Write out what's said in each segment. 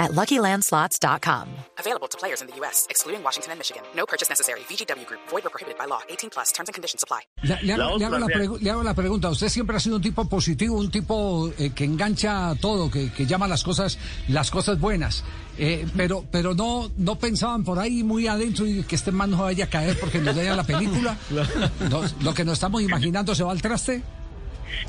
at LuckyLandSlots.com. Available to players in the U.S., excluding Washington and Michigan. No purchase necessary. VGW Group. Void or prohibited by law. 18 plus. Terms and conditions apply. Le, le hago, le hago la pregu- le hago la pregunta. Usted siempre ha sido un tipo positivo, un tipo eh, que engancha todo, que, que llama las cosas, las cosas buenas. Eh, pero, pero no, no pensaban por ahí muy adentro y que este man no vaya a caer porque nos daña la película. No, lo que nos estamos imaginando se va al traste.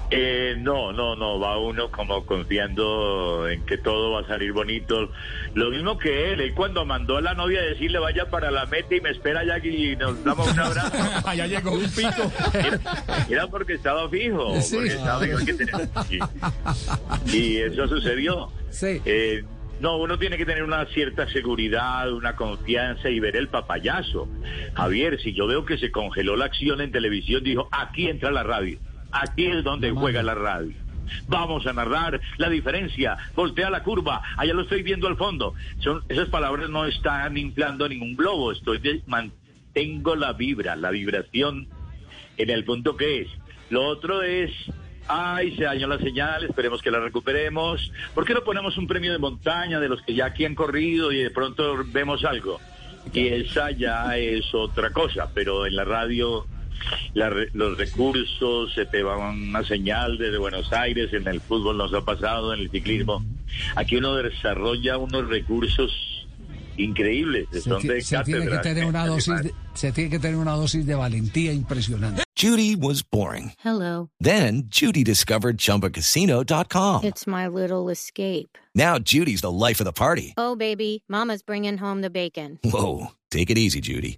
Eh, no, no, no, va uno como confiando en que todo va a salir bonito. Lo mismo que él, él cuando mandó a la novia a decirle vaya para la meta y me espera allá y nos damos un abrazo. Allá llegó un pico. Era, era porque estaba fijo, Sí. porque estaba fijo que y eso sucedió. Sí. Eh, no, uno tiene que tener una cierta seguridad, una confianza y ver el papayazo. Javier, si yo veo que se congeló la acción en televisión, dijo, aquí entra la radio, aquí es donde juega la radio. Vamos a narrar la diferencia, voltea la curva, allá lo estoy viendo al fondo. Son, esas palabras no están inflando ningún globo, estoy de- mantengo la vibra, la vibración en el punto que es. Lo otro es, ay, se dañó la señal, esperemos que la recuperemos. ¿Por qué no ponemos un premio de montaña de los que ya aquí han corrido y de pronto vemos algo? Y esa ya es otra cosa, pero en la radio la los recursos, se te va una señal desde Buenos Aires, en el fútbol nos ha pasado, en el ciclismo. Aquí uno desarrolla unos recursos increíbles, Se, son ti- de se tiene que tener una dosis, de, se tiene que tener una dosis de valentía impresionante. Judy was boring. Hello. Then Judy discovered ChumbaCasino.com. It's my little escape. Now Judy's the life of the party. Oh, baby, Mama's bringing home the bacon. Whoa, take it easy, Judy.